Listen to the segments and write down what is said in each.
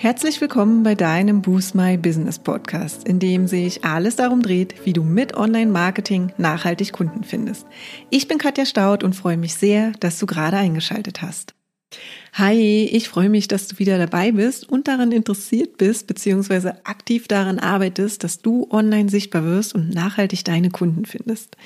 Herzlich willkommen bei deinem Boost My Business Podcast, in dem sich alles darum dreht, wie du mit Online-Marketing nachhaltig Kunden findest. Ich bin Katja Staud und freue mich sehr, dass du gerade eingeschaltet hast. Hi, ich freue mich, dass du wieder dabei bist und daran interessiert bist, beziehungsweise aktiv daran arbeitest, dass du online sichtbar wirst und nachhaltig deine Kunden findest.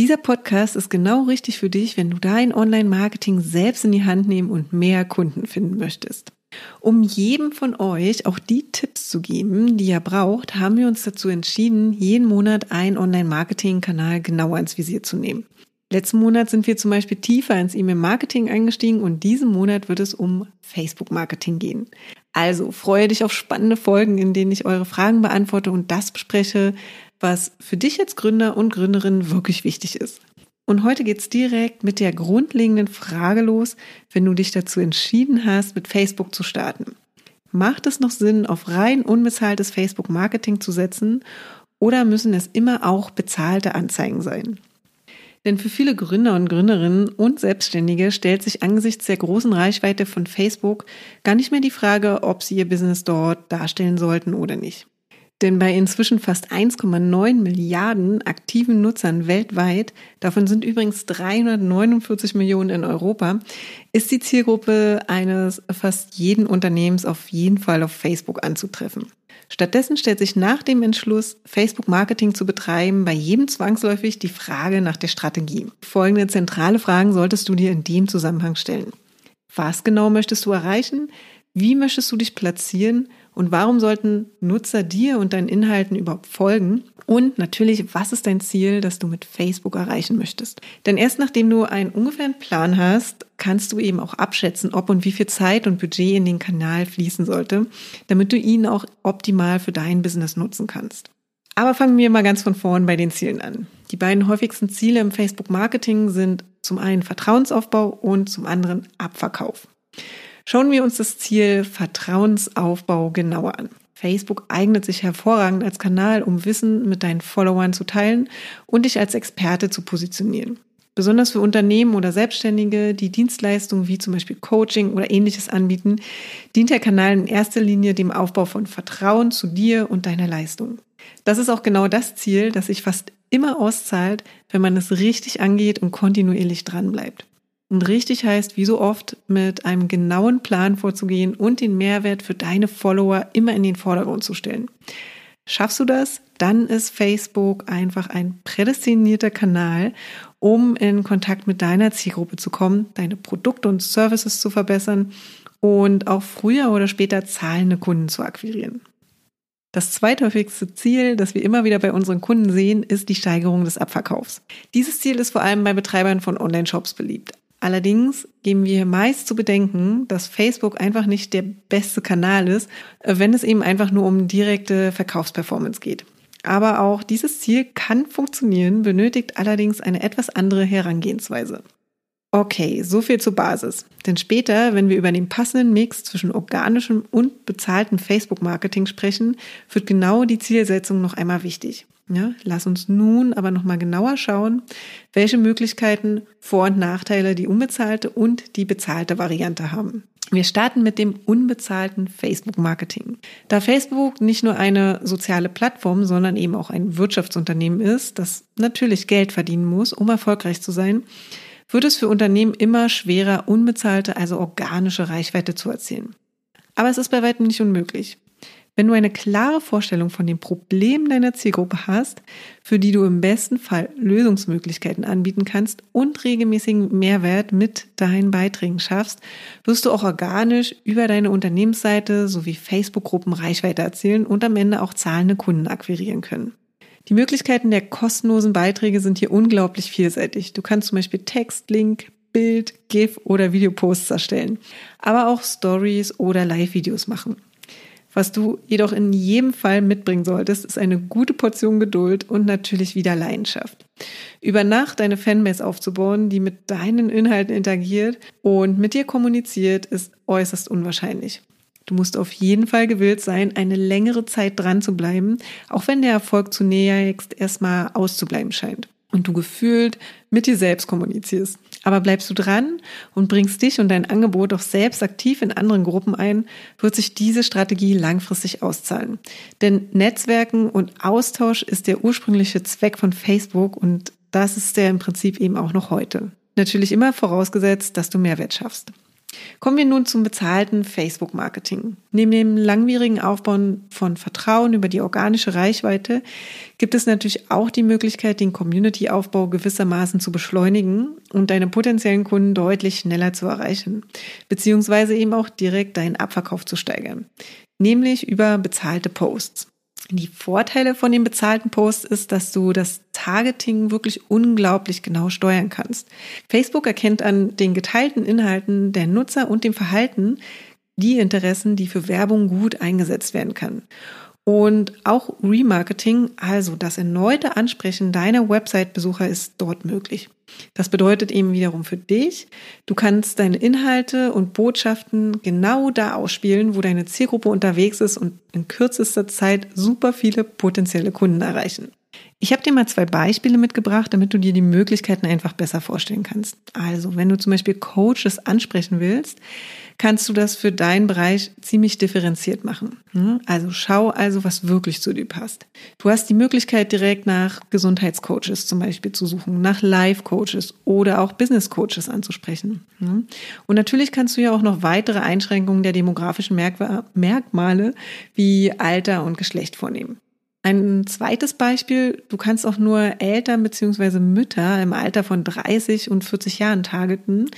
Dieser Podcast ist genau richtig für dich, wenn du dein Online-Marketing selbst in die Hand nehmen und mehr Kunden finden möchtest. Um jedem von euch auch die Tipps zu geben, die er braucht, haben wir uns dazu entschieden, jeden Monat einen Online-Marketing-Kanal genauer ins Visier zu nehmen. Letzten Monat sind wir zum Beispiel tiefer ins E-Mail-Marketing eingestiegen und diesen Monat wird es um Facebook-Marketing gehen. Also freue dich auf spannende Folgen, in denen ich eure Fragen beantworte und das bespreche, was für dich als Gründer und Gründerin wirklich wichtig ist. Und heute geht's direkt mit der grundlegenden Frage los, wenn du dich dazu entschieden hast, mit Facebook zu starten. Macht es noch Sinn, auf rein unbezahltes Facebook-Marketing zu setzen oder müssen es immer auch bezahlte Anzeigen sein? Denn für viele Gründer und Gründerinnen und Selbstständige stellt sich angesichts der großen Reichweite von Facebook gar nicht mehr die Frage, ob sie ihr Business dort darstellen sollten oder nicht. Denn bei inzwischen fast 1,9 Milliarden aktiven Nutzern weltweit, davon sind übrigens 349 Millionen in Europa, ist die Zielgruppe eines fast jeden Unternehmens auf jeden Fall auf Facebook anzutreffen. Stattdessen stellt sich nach dem Entschluss, Facebook-Marketing zu betreiben, bei jedem zwangsläufig die Frage nach der Strategie. Folgende zentrale Fragen solltest du dir in dem Zusammenhang stellen. Was genau möchtest du erreichen? Wie möchtest du dich platzieren? Und warum sollten Nutzer dir und deinen Inhalten überhaupt folgen? Und natürlich, was ist dein Ziel, das du mit Facebook erreichen möchtest? Denn erst nachdem du einen ungefähren Plan hast, kannst du eben auch abschätzen, ob und wie viel Zeit und Budget in den Kanal fließen sollte, damit du ihn auch optimal für dein Business nutzen kannst. Aber fangen wir mal ganz von vorn bei den Zielen an. Die beiden häufigsten Ziele im Facebook-Marketing sind zum einen Vertrauensaufbau und zum anderen Abverkauf. Schauen wir uns das Ziel Vertrauensaufbau genauer an. Facebook eignet sich hervorragend als Kanal, um Wissen mit deinen Followern zu teilen und dich als Experte zu positionieren. Besonders für Unternehmen oder Selbstständige, die Dienstleistungen wie zum Beispiel Coaching oder ähnliches anbieten, dient der Kanal in erster Linie dem Aufbau von Vertrauen zu dir und deiner Leistung. Das ist auch genau das Ziel, das sich fast immer auszahlt, wenn man es richtig angeht und kontinuierlich dranbleibt. Und richtig heißt, wie so oft, mit einem genauen Plan vorzugehen und den Mehrwert für deine Follower immer in den Vordergrund zu stellen. Schaffst du das? Dann ist Facebook einfach ein prädestinierter Kanal, um in Kontakt mit deiner Zielgruppe zu kommen, deine Produkte und Services zu verbessern und auch früher oder später zahlende Kunden zu akquirieren. Das zweithäufigste Ziel, das wir immer wieder bei unseren Kunden sehen, ist die Steigerung des Abverkaufs. Dieses Ziel ist vor allem bei Betreibern von Online-Shops beliebt. Allerdings geben wir meist zu bedenken, dass Facebook einfach nicht der beste Kanal ist, äh, wenn es eben einfach nur um direkte Verkaufsperformance geht. Aber auch dieses Ziel kann funktionieren, benötigt allerdings eine etwas andere Herangehensweise. Okay, so viel zur Basis. Denn später, wenn wir über den passenden Mix zwischen organischem und bezahltem Facebook-Marketing sprechen, wird genau die Zielsetzung noch einmal wichtig. Ja, lass uns nun aber nochmal genauer schauen, welche Möglichkeiten, Vor- und Nachteile die unbezahlte und die bezahlte Variante haben. Wir starten mit dem unbezahlten Facebook-Marketing. Da Facebook nicht nur eine soziale Plattform, sondern eben auch ein Wirtschaftsunternehmen ist, das natürlich Geld verdienen muss, um erfolgreich zu sein, wird es für Unternehmen immer schwerer, unbezahlte, also organische Reichweite zu erzielen. Aber es ist bei weitem nicht unmöglich. Wenn du eine klare Vorstellung von den Problemen deiner Zielgruppe hast, für die du im besten Fall Lösungsmöglichkeiten anbieten kannst und regelmäßigen Mehrwert mit deinen Beiträgen schaffst, wirst du auch organisch über deine Unternehmensseite sowie Facebook-Gruppen Reichweite erzielen und am Ende auch zahlende Kunden akquirieren können. Die Möglichkeiten der kostenlosen Beiträge sind hier unglaublich vielseitig. Du kannst zum Beispiel Text, Link, Bild, GIF oder Videoposts erstellen, aber auch Stories oder Live-Videos machen. Was du jedoch in jedem Fall mitbringen solltest, ist eine gute Portion Geduld und natürlich wieder Leidenschaft. Über Nacht eine Fanbase aufzubauen, die mit deinen Inhalten interagiert und mit dir kommuniziert, ist äußerst unwahrscheinlich. Du musst auf jeden Fall gewillt sein, eine längere Zeit dran zu bleiben, auch wenn der Erfolg zunächst erstmal auszubleiben scheint. Und du gefühlt mit dir selbst kommunizierst. Aber bleibst du dran und bringst dich und dein Angebot auch selbst aktiv in anderen Gruppen ein, wird sich diese Strategie langfristig auszahlen. Denn Netzwerken und Austausch ist der ursprüngliche Zweck von Facebook und das ist der im Prinzip eben auch noch heute. Natürlich immer vorausgesetzt, dass du Mehrwert schaffst. Kommen wir nun zum bezahlten Facebook-Marketing. Neben dem langwierigen Aufbauen von Vertrauen über die organische Reichweite gibt es natürlich auch die Möglichkeit, den Community-Aufbau gewissermaßen zu beschleunigen und deine potenziellen Kunden deutlich schneller zu erreichen, beziehungsweise eben auch direkt deinen Abverkauf zu steigern, nämlich über bezahlte Posts. Die Vorteile von den bezahlten Posts ist, dass du das Targeting wirklich unglaublich genau steuern kannst. Facebook erkennt an den geteilten Inhalten der Nutzer und dem Verhalten die Interessen, die für Werbung gut eingesetzt werden kann. Und auch Remarketing, also das erneute Ansprechen deiner Website-Besucher ist dort möglich. Das bedeutet eben wiederum für dich, du kannst deine Inhalte und Botschaften genau da ausspielen, wo deine Zielgruppe unterwegs ist und in kürzester Zeit super viele potenzielle Kunden erreichen. Ich habe dir mal zwei Beispiele mitgebracht, damit du dir die Möglichkeiten einfach besser vorstellen kannst. Also, wenn du zum Beispiel Coaches ansprechen willst, kannst du das für deinen Bereich ziemlich differenziert machen. Hm? Also schau also, was wirklich zu dir passt. Du hast die Möglichkeit, direkt nach Gesundheitscoaches zum Beispiel zu suchen, nach Life-Coaches oder auch Business-Coaches anzusprechen. Hm? Und natürlich kannst du ja auch noch weitere Einschränkungen der demografischen Merkmale wie Alter und Geschlecht vornehmen. Ein zweites Beispiel, du kannst auch nur Eltern bzw. Mütter im Alter von 30 und 40 Jahren targeten,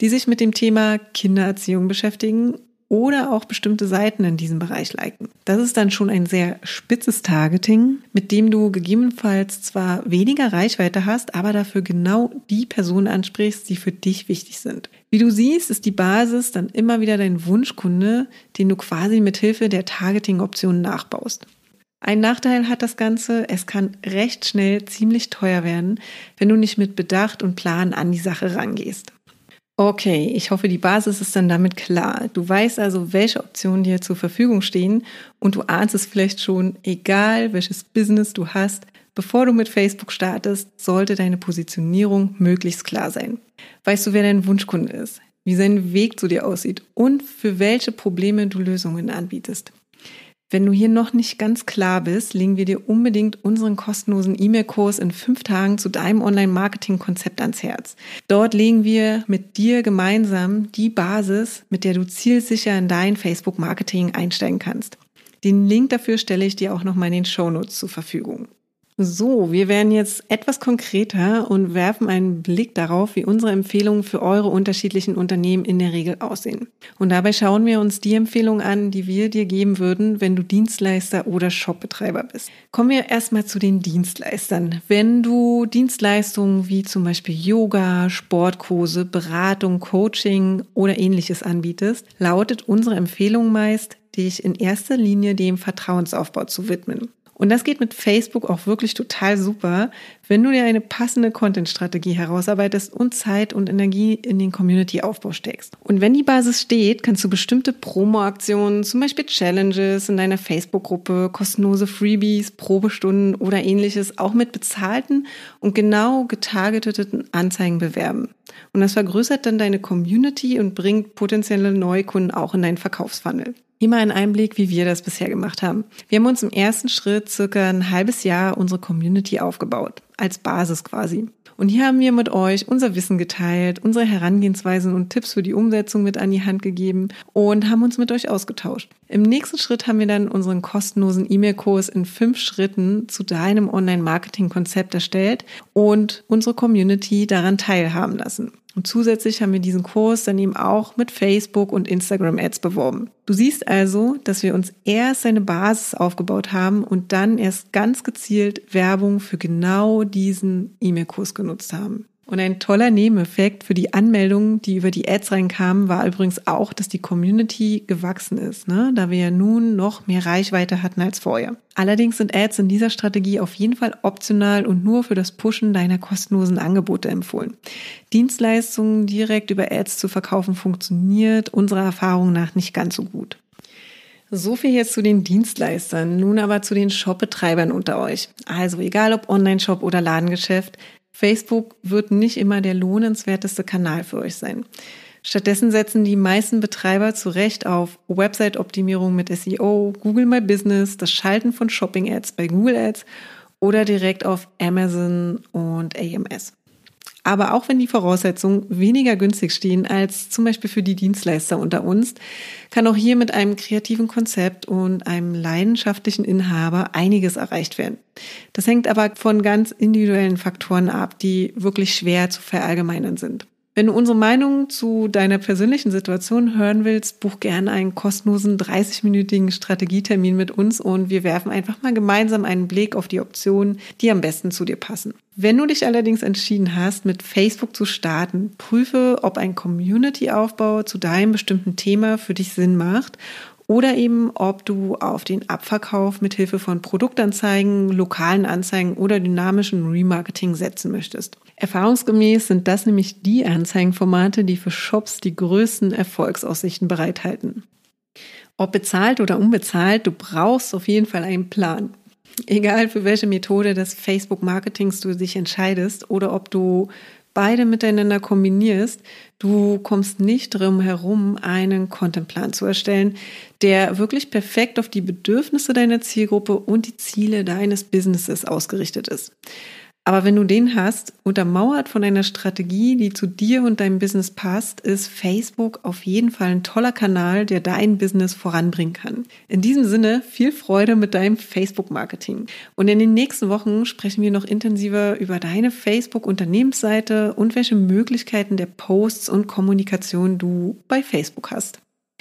die sich mit dem Thema Kindererziehung beschäftigen oder auch bestimmte Seiten in diesem Bereich liken. Das ist dann schon ein sehr spitzes Targeting, mit dem du gegebenenfalls zwar weniger Reichweite hast, aber dafür genau die Personen ansprichst, die für dich wichtig sind. Wie du siehst, ist die Basis dann immer wieder dein Wunschkunde, den du quasi mit Hilfe der Targeting-Optionen nachbaust. Ein Nachteil hat das Ganze, es kann recht schnell ziemlich teuer werden, wenn du nicht mit Bedacht und Plan an die Sache rangehst. Okay, ich hoffe, die Basis ist dann damit klar. Du weißt also, welche Optionen dir zur Verfügung stehen und du ahnst es vielleicht schon, egal welches Business du hast, bevor du mit Facebook startest, sollte deine Positionierung möglichst klar sein. Weißt du, wer dein Wunschkunde ist, wie sein Weg zu dir aussieht und für welche Probleme du Lösungen anbietest. Wenn du hier noch nicht ganz klar bist, legen wir dir unbedingt unseren kostenlosen E-Mail-Kurs in fünf Tagen zu deinem Online-Marketing-Konzept ans Herz. Dort legen wir mit dir gemeinsam die Basis, mit der du zielsicher in dein Facebook-Marketing einsteigen kannst. Den Link dafür stelle ich dir auch noch mal in den Show Notes zur Verfügung. So, wir werden jetzt etwas konkreter und werfen einen Blick darauf, wie unsere Empfehlungen für eure unterschiedlichen Unternehmen in der Regel aussehen. Und dabei schauen wir uns die Empfehlungen an, die wir dir geben würden, wenn du Dienstleister oder Shopbetreiber bist. Kommen wir erstmal zu den Dienstleistern. Wenn du Dienstleistungen wie zum Beispiel Yoga, Sportkurse, Beratung, Coaching oder ähnliches anbietest, lautet unsere Empfehlung meist, dich in erster Linie dem Vertrauensaufbau zu widmen. Und das geht mit Facebook auch wirklich total super, wenn du dir eine passende Content-Strategie herausarbeitest und Zeit und Energie in den Community-Aufbau steckst. Und wenn die Basis steht, kannst du bestimmte Promo-Aktionen, zum Beispiel Challenges in deiner Facebook-Gruppe, kostenlose Freebies, Probestunden oder ähnliches auch mit bezahlten und genau getargeteten Anzeigen bewerben. Und das vergrößert dann deine Community und bringt potenzielle Neukunden auch in deinen Verkaufsfunnel. Hier mal ein Einblick, wie wir das bisher gemacht haben. Wir haben uns im ersten Schritt circa ein halbes Jahr unsere Community aufgebaut, als Basis quasi. Und hier haben wir mit euch unser Wissen geteilt, unsere Herangehensweisen und Tipps für die Umsetzung mit an die Hand gegeben und haben uns mit euch ausgetauscht. Im nächsten Schritt haben wir dann unseren kostenlosen E-Mail-Kurs in fünf Schritten zu deinem Online-Marketing-Konzept erstellt und unsere Community daran teilhaben lassen. Und zusätzlich haben wir diesen Kurs dann eben auch mit Facebook und Instagram Ads beworben. Du siehst also, dass wir uns erst eine Basis aufgebaut haben und dann erst ganz gezielt Werbung für genau diesen E-Mail-Kurs genutzt haben. Und ein toller Nebeneffekt für die Anmeldungen, die über die Ads reinkamen, war übrigens auch, dass die Community gewachsen ist, ne? da wir ja nun noch mehr Reichweite hatten als vorher. Allerdings sind Ads in dieser Strategie auf jeden Fall optional und nur für das Pushen deiner kostenlosen Angebote empfohlen. Dienstleistungen direkt über Ads zu verkaufen funktioniert unserer Erfahrung nach nicht ganz so gut. So viel jetzt zu den Dienstleistern, nun aber zu den Shopbetreibern unter euch. Also egal ob Online-Shop oder Ladengeschäft, Facebook wird nicht immer der lohnenswerteste Kanal für euch sein. Stattdessen setzen die meisten Betreiber zu Recht auf Website-Optimierung mit SEO, Google My Business, das Schalten von Shopping-Ads bei Google Ads oder direkt auf Amazon und AMS. Aber auch wenn die Voraussetzungen weniger günstig stehen als zum Beispiel für die Dienstleister unter uns, kann auch hier mit einem kreativen Konzept und einem leidenschaftlichen Inhaber einiges erreicht werden. Das hängt aber von ganz individuellen Faktoren ab, die wirklich schwer zu verallgemeinern sind. Wenn du unsere Meinung zu deiner persönlichen Situation hören willst, buch gerne einen kostenlosen 30-minütigen Strategietermin mit uns und wir werfen einfach mal gemeinsam einen Blick auf die Optionen, die am besten zu dir passen. Wenn du dich allerdings entschieden hast, mit Facebook zu starten, prüfe, ob ein Community-Aufbau zu deinem bestimmten Thema für dich Sinn macht oder eben ob du auf den Abverkauf mit Hilfe von Produktanzeigen, lokalen Anzeigen oder dynamischen Remarketing setzen möchtest. Erfahrungsgemäß sind das nämlich die Anzeigenformate, die für Shops die größten Erfolgsaussichten bereithalten. Ob bezahlt oder unbezahlt, du brauchst auf jeden Fall einen Plan. Egal für welche Methode des Facebook-Marketings du dich entscheidest oder ob du beide miteinander kombinierst, du kommst nicht drum herum, einen Contentplan zu erstellen, der wirklich perfekt auf die Bedürfnisse deiner Zielgruppe und die Ziele deines Businesses ausgerichtet ist. Aber wenn du den hast, untermauert von einer Strategie, die zu dir und deinem Business passt, ist Facebook auf jeden Fall ein toller Kanal, der dein Business voranbringen kann. In diesem Sinne viel Freude mit deinem Facebook-Marketing. Und in den nächsten Wochen sprechen wir noch intensiver über deine Facebook-Unternehmensseite und welche Möglichkeiten der Posts und Kommunikation du bei Facebook hast.